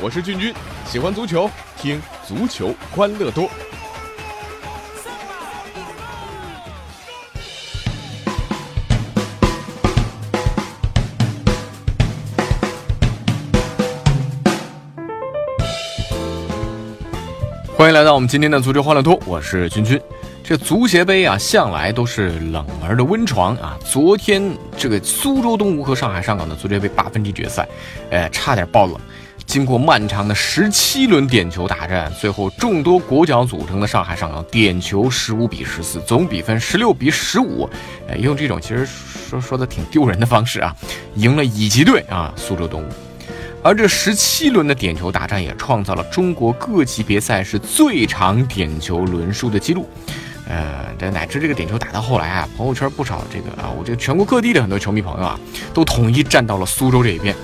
我是俊君，喜欢足球，听足球欢乐多。欢迎来到我们今天的足球欢乐多，我是君君。这足协杯啊，向来都是冷门的温床啊。昨天这个苏州东吴和上海上港的足协杯八分之一决赛，哎，差点爆冷。经过漫长的十七轮点球大战，最后众多国脚组成的上海上港点球十五比十四，总比分十六比十五，哎，用这种其实说说的挺丢人的方式啊，赢了乙级队啊苏州东吴。而这十七轮的点球大战也创造了中国各级别赛事最长点球轮数的记录。呃，这乃至这个点球打到后来啊，朋友圈不少这个啊，我这个全国各地的很多球迷朋友啊，都统一站到了苏州这一边。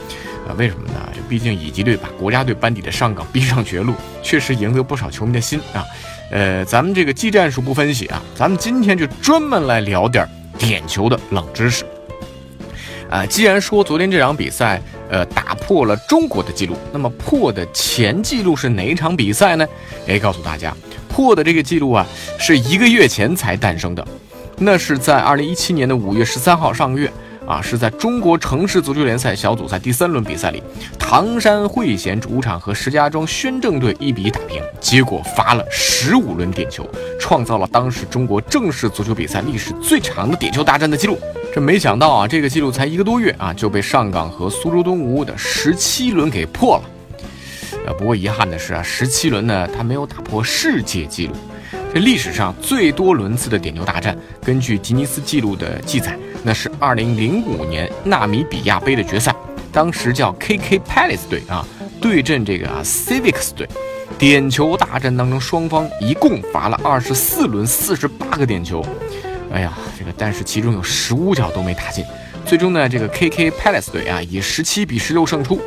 呃，为什么呢？这毕竟乙级队把国家队班底的上港逼上绝路，确实赢得不少球迷的心啊。呃，咱们这个技战术不分析啊，咱们今天就专门来聊点点球的冷知识。啊，既然说昨天这场比赛，呃，打破了中国的记录，那么破的前记录是哪一场比赛呢？哎，告诉大家，破的这个记录啊，是一个月前才诞生的，那是在二零一七年的五月十三号上个月啊，是在中国城市足球联赛小组赛第三轮比赛里，唐山汇贤主场和石家庄宣政队一比一打平，结果罚了十五轮点球，创造了当时中国正式足球比赛历史最长的点球大战的记录。这没想到啊，这个记录才一个多月啊，就被上港和苏州东吴的十七轮给破了。呃，不过遗憾的是啊，十七轮呢，他没有打破世界纪录。这历史上最多轮次的点球大战，根据吉尼斯纪录的记载，那是二零零五年纳米比亚杯的决赛，当时叫 KK Palace 队啊对阵这个啊 Civics 队，点球大战当中，双方一共罚了二十四轮四十八个点球。哎呀，这个但是其中有十五脚都没打进，最终呢，这个 KK Palace 队啊以十七比十六胜出。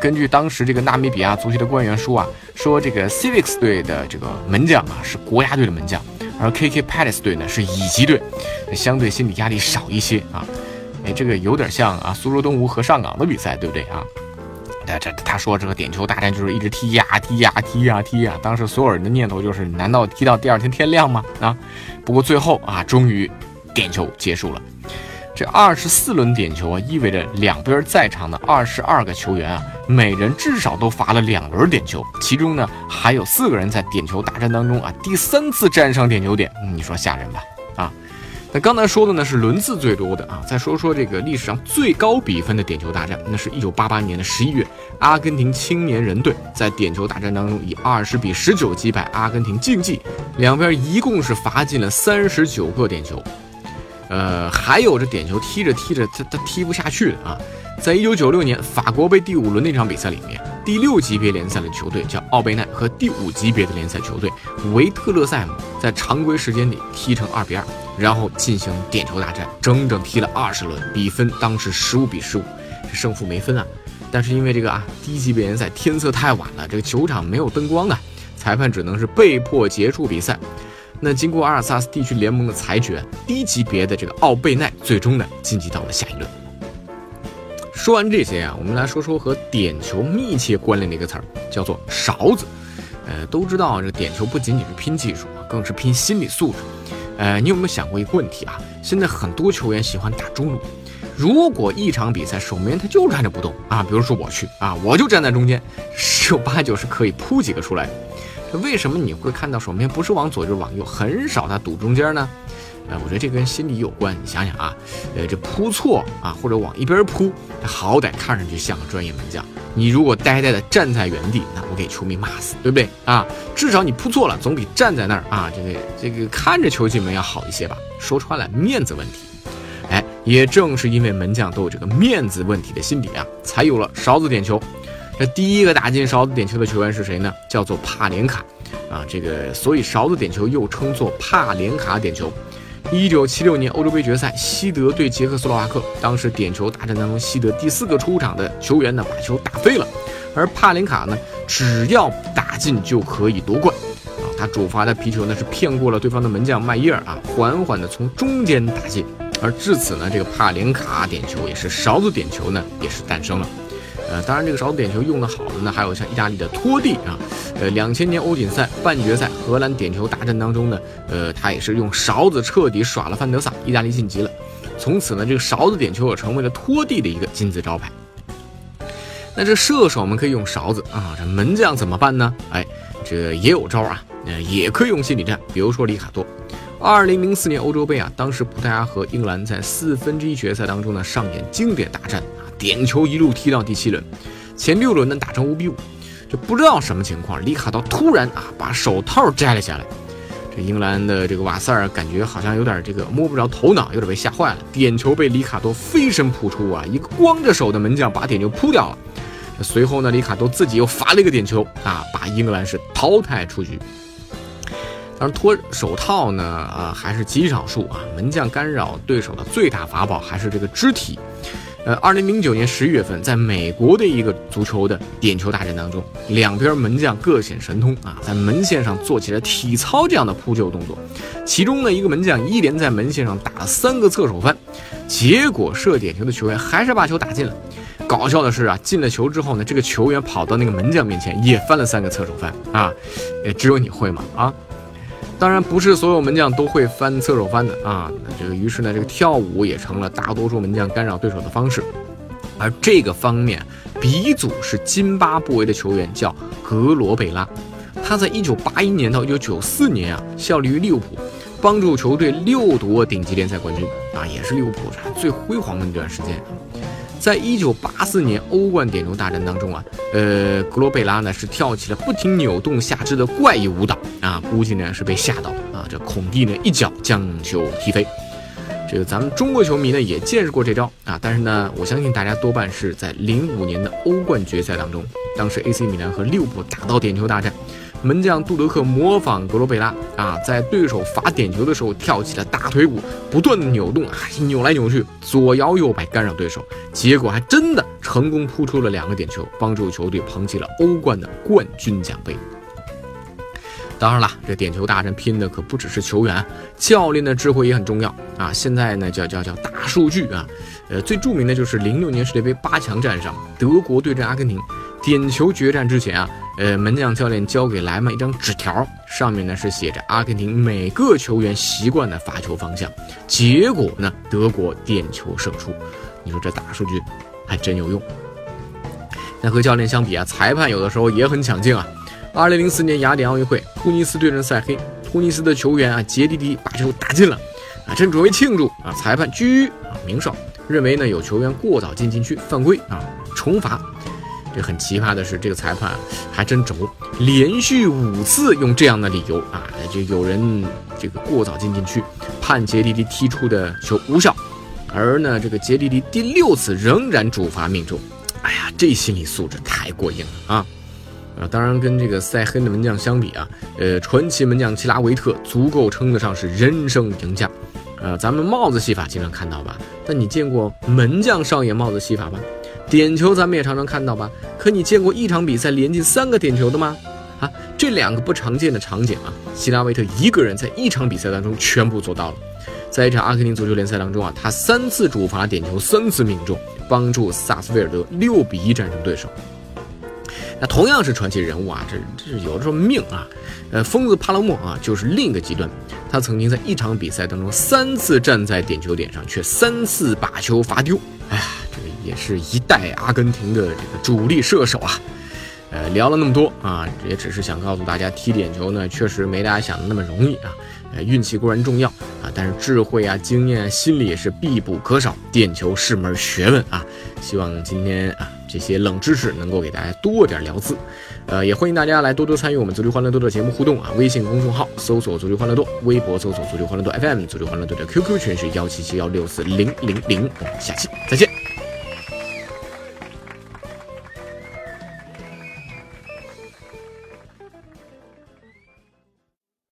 根据当时这个纳米比亚足协的官员说啊，说这个 Civics 队的这个门将啊是国家队的门将，而 KK Palace 队呢是乙级队，相对心理压力少一些啊。哎，这个有点像啊苏州东吴和上港的比赛，对不对啊？他这他说这个点球大战就是一直踢呀踢呀踢呀踢呀，当时所有人的念头就是，难道踢到第二天天亮吗？啊，不过最后啊，终于点球结束了。这二十四轮点球啊，意味着两边在场的二十二个球员啊，每人至少都罚了两轮点球，其中呢还有四个人在点球大战当中啊，第三次站上点球点，你说吓人吧？啊。那刚才说的呢是轮次最多的啊，再说说这个历史上最高比分的点球大战，那是一九八八年的十一月，阿根廷青年人队在点球大战当中以二十比十九击败阿根廷竞技，两边一共是罚进了三十九个点球。呃，还有这点球踢着踢着他他踢不下去的啊，在一九九六年法国杯第五轮那场比赛里面，第六级别联赛的球队叫奥贝奈和第五级别的联赛球队维特勒塞姆在常规时间里踢成二比二。然后进行点球大战，整整踢了二十轮，比分当时十五比十五，这胜负没分啊。但是因为这个啊低级别联赛天色太晚了，这个球场没有灯光啊，裁判只能是被迫结束比赛。那经过阿尔萨斯地区联盟的裁决，低级别的这个奥贝奈最终呢晋级到了下一轮。说完这些啊，我们来说说和点球密切关联的一个词儿，叫做勺子。呃，都知道这点球不仅仅是拼技术啊，更是拼心理素质。呃，你有没有想过一个问题啊？现在很多球员喜欢打中路，如果一场比赛守门员他就站着不动啊，比如说我去啊，我就站在中间，十有八九是可以扑几个出来。的为什么你会看到守门员不是往左就是往右，很少他堵中间呢？呃，我觉得这跟心理有关。你想想啊，呃，这扑错啊，或者往一边扑，好歹看上去像个专业门将。你如果呆呆的站在原地，那我给球迷骂死，对不对啊？至少你扑错了，总比站在那儿啊，这个这个看着球进门要好一些吧？说穿了，面子问题。哎，也正是因为门将都有这个面子问题的心理啊，才有了勺子点球。这第一个打进勺子点球的球员是谁呢？叫做帕连卡啊，这个所以勺子点球又称作帕连卡点球。一九七六年欧洲杯决赛，西德对捷克斯洛伐克，当时点球大战当中，西德第四个出场的球员呢，把球打飞了，而帕林卡呢，只要打进就可以夺冠，啊，他主罚的皮球呢是骗过了对方的门将麦耶尔啊，缓缓的从中间打进，而至此呢，这个帕连卡点球也是勺子点球呢，也是诞生了。呃，当然这个勺子点球用的好的呢，还有像意大利的托蒂啊。呃，两千年欧锦赛半决赛荷兰点球大战当中呢，呃，他也是用勺子彻底耍了范德萨，意大利晋级了。从此呢，这个勺子点球也成为了拖地的一个金字招牌。那这射手们可以用勺子啊，这门将怎么办呢？哎，这也有招啊，呃，也可以用心理战。比如说里卡多，二零零四年欧洲杯啊，当时葡萄牙和英格兰在四分之一决赛当中呢，上演经典大战啊，点球一路踢到第七轮，前六轮呢打成五比五，就不知道什么情况，里卡多突然啊把手套摘了下来，这英格兰的这个瓦塞尔感觉好像有点这个摸不着头脑，有点被吓坏了，点球被里卡多飞身扑出啊，一个光着手的门将把点球扑掉了。随后呢，里卡多自己又罚了一个点球啊，把英格兰是淘汰出局。当然，脱手套呢，啊，还是极少数啊。门将干扰对手的最大法宝还是这个肢体。呃，二零零九年十一月份，在美国的一个足球的点球大战当中，两边门将各显神通啊，在门线上做起了体操这样的扑救动作。其中呢，一个门将一连在门线上打了三个侧手翻，结果射点球的球员还是把球打进了。搞笑的是啊，进了球之后呢，这个球员跑到那个门将面前也翻了三个侧手翻啊，也，只有你会吗？啊，当然不是所有门将都会翻侧手翻的啊。这个于是呢，这个跳舞也成了大多数门将干扰对手的方式。而这个方面鼻祖是津巴布韦的球员，叫格罗贝拉，他在一九八一年到一九九四年啊，效力于利物浦，帮助球队六夺顶级联赛冠军啊，也是利物浦最辉煌的那段时间。在一九八四年欧冠点球大战当中啊，呃，格罗贝拉呢是跳起了不停扭动下肢的怪异舞蹈啊，估计呢是被吓到啊，这孔蒂呢一脚将球踢飞。这个咱们中国球迷呢也见识过这招啊，但是呢，我相信大家多半是在零五年的欧冠决赛当中，当时 AC 米兰和利物浦打到点球大战。门将杜德克模仿格罗贝拉啊，在对手罚点球的时候跳起了大腿舞，不断的扭动啊，扭来扭去，左摇右摆干扰对手，结果还真的成功扑出了两个点球，帮助球队捧起了欧冠的冠军奖杯。当然了，这点球大战拼的可不只是球员，教练的智慧也很重要啊。现在呢，叫叫叫大数据啊，呃，最著名的就是零六年世界杯八强战上，德国对阵阿根廷。点球决战之前啊，呃，门将教练交给莱曼一张纸条，上面呢是写着阿根廷每个球员习惯的发球方向。结果呢，德国点球胜出。你说这大数据还真有用。那和教练相比啊，裁判有的时候也很抢镜啊。二零零四年雅典奥运会，突尼斯对阵塞黑，突尼斯的球员啊杰迪迪把球打进了，啊，正准备庆祝啊，裁判狙啊鸣哨，认为呢有球员过早进禁区犯规啊，重罚。这很奇葩的是，这个裁判还真轴，连续五次用这样的理由啊，就有人这个过早进禁区，判杰迪迪踢出的球无效，而呢，这个杰迪迪第六次仍然主罚命中，哎呀，这心理素质太过硬了啊！啊，当然跟这个塞黑的门将相比啊，呃，传奇门将齐拉维特足够称得上是人生赢家。呃，咱们帽子戏法经常看到吧？但你见过门将上演帽子戏法吗？点球咱们也常常看到吧？可你见过一场比赛连进三个点球的吗？啊，这两个不常见的场景啊，希拉维特一个人在一场比赛当中全部做到了。在一场阿根廷足球联赛当中啊，他三次主罚点球，三次命中，帮助萨斯菲尔德六比一战胜对手。那同样是传奇人物啊，这这有的时候命啊。呃，疯子帕拉莫啊，就是另一个极端。他曾经在一场比赛当中三次站在点球点上，却三次把球罚丢。哎呀。也是一代阿根廷的这个主力射手啊，呃，聊了那么多啊，也只是想告诉大家，踢点球呢，确实没大家想的那么容易啊。呃，运气固然重要啊，但是智慧啊、经验啊、心理也是必不可少。点球是门学问啊，希望今天啊这些冷知识能够给大家多点聊资。呃，也欢迎大家来多多参与我们足球欢乐多的节目互动啊！微信公众号搜索“足球欢乐多”，微博搜索“足球欢乐多 FM”，足球欢乐多的 QQ 群是幺七七幺六四零零零。我们下期再见。